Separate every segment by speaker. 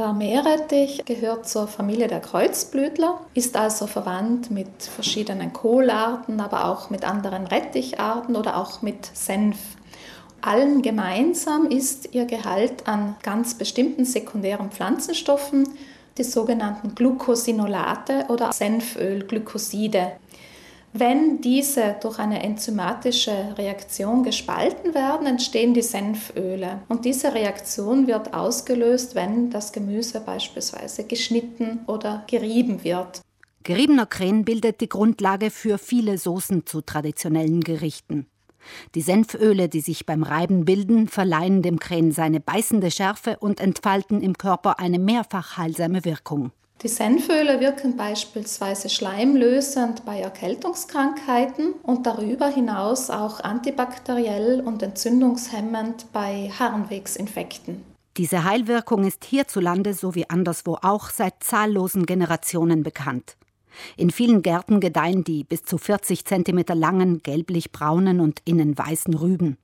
Speaker 1: Der Meerrettich gehört zur Familie der Kreuzblütler, ist also verwandt mit verschiedenen Kohlarten, aber auch mit anderen Retticharten oder auch mit Senf. Allen gemeinsam ist ihr Gehalt an ganz bestimmten sekundären Pflanzenstoffen, die sogenannten Glucosinolate oder Senfölglykoside. Wenn diese durch eine enzymatische Reaktion gespalten werden, entstehen die Senföle. Und diese Reaktion wird ausgelöst, wenn das Gemüse beispielsweise geschnitten oder gerieben wird.
Speaker 2: Geriebener Kren bildet die Grundlage für viele Soßen zu traditionellen Gerichten. Die Senföle, die sich beim Reiben bilden, verleihen dem Kren seine beißende Schärfe und entfalten im Körper eine mehrfach heilsame Wirkung.
Speaker 1: Die Senföle wirken beispielsweise schleimlösend bei Erkältungskrankheiten und darüber hinaus auch antibakteriell und entzündungshemmend bei Harnwegsinfekten.
Speaker 2: Diese Heilwirkung ist hierzulande sowie anderswo auch seit zahllosen Generationen bekannt. In vielen Gärten gedeihen die bis zu 40 cm langen, gelblich-braunen und innen weißen Rüben.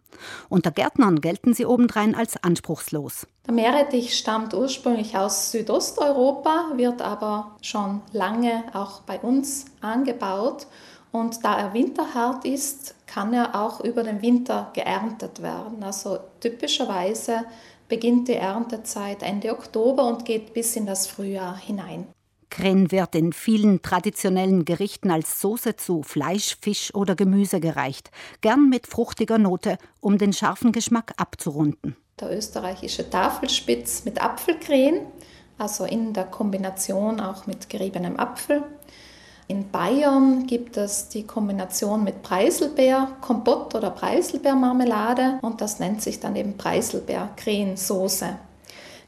Speaker 2: Unter Gärtnern gelten sie obendrein als anspruchslos.
Speaker 1: Der Meerrettich stammt ursprünglich aus Südosteuropa, wird aber schon lange auch bei uns angebaut. Und da er winterhart ist, kann er auch über den Winter geerntet werden. Also typischerweise beginnt die Erntezeit Ende Oktober und geht bis in das Frühjahr hinein.
Speaker 2: Kren wird in vielen traditionellen Gerichten als Soße zu Fleisch, Fisch oder Gemüse gereicht, gern mit fruchtiger Note, um den scharfen Geschmack abzurunden.
Speaker 1: Der österreichische Tafelspitz mit Apfelkren, also in der Kombination auch mit geriebenem Apfel. In Bayern gibt es die Kombination mit Preiselbeer, Kompott oder Preiselbeermarmelade und das nennt sich dann eben Preiselbeer-Krensoße.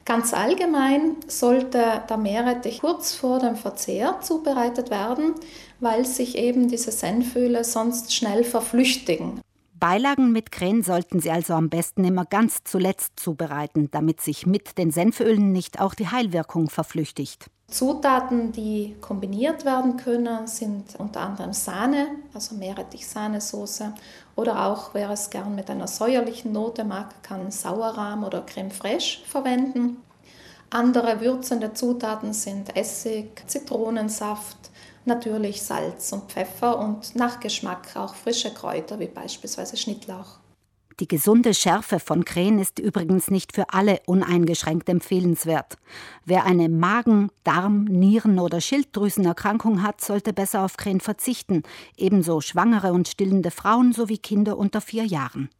Speaker 1: Ganz allgemein sollte der Meerrettich kurz vor dem Verzehr zubereitet werden, weil sich eben diese Senföle sonst schnell verflüchtigen.
Speaker 2: Beilagen mit Krähen sollten Sie also am besten immer ganz zuletzt zubereiten, damit sich mit den Senfölen nicht auch die Heilwirkung verflüchtigt.
Speaker 1: Zutaten, die kombiniert werden können, sind unter anderem Sahne, also Meerrettich-Sahnesoße oder auch, wer es gern mit einer säuerlichen Note mag, kann Sauerrahm oder Creme fraiche verwenden. Andere würzende Zutaten sind Essig, Zitronensaft, natürlich Salz und Pfeffer und nach Geschmack auch frische Kräuter wie beispielsweise Schnittlauch.
Speaker 2: Die gesunde Schärfe von Krähen ist übrigens nicht für alle uneingeschränkt empfehlenswert. Wer eine Magen-, Darm-, Nieren- oder Schilddrüsenerkrankung hat, sollte besser auf Krähen verzichten, ebenso schwangere und stillende Frauen sowie Kinder unter vier Jahren.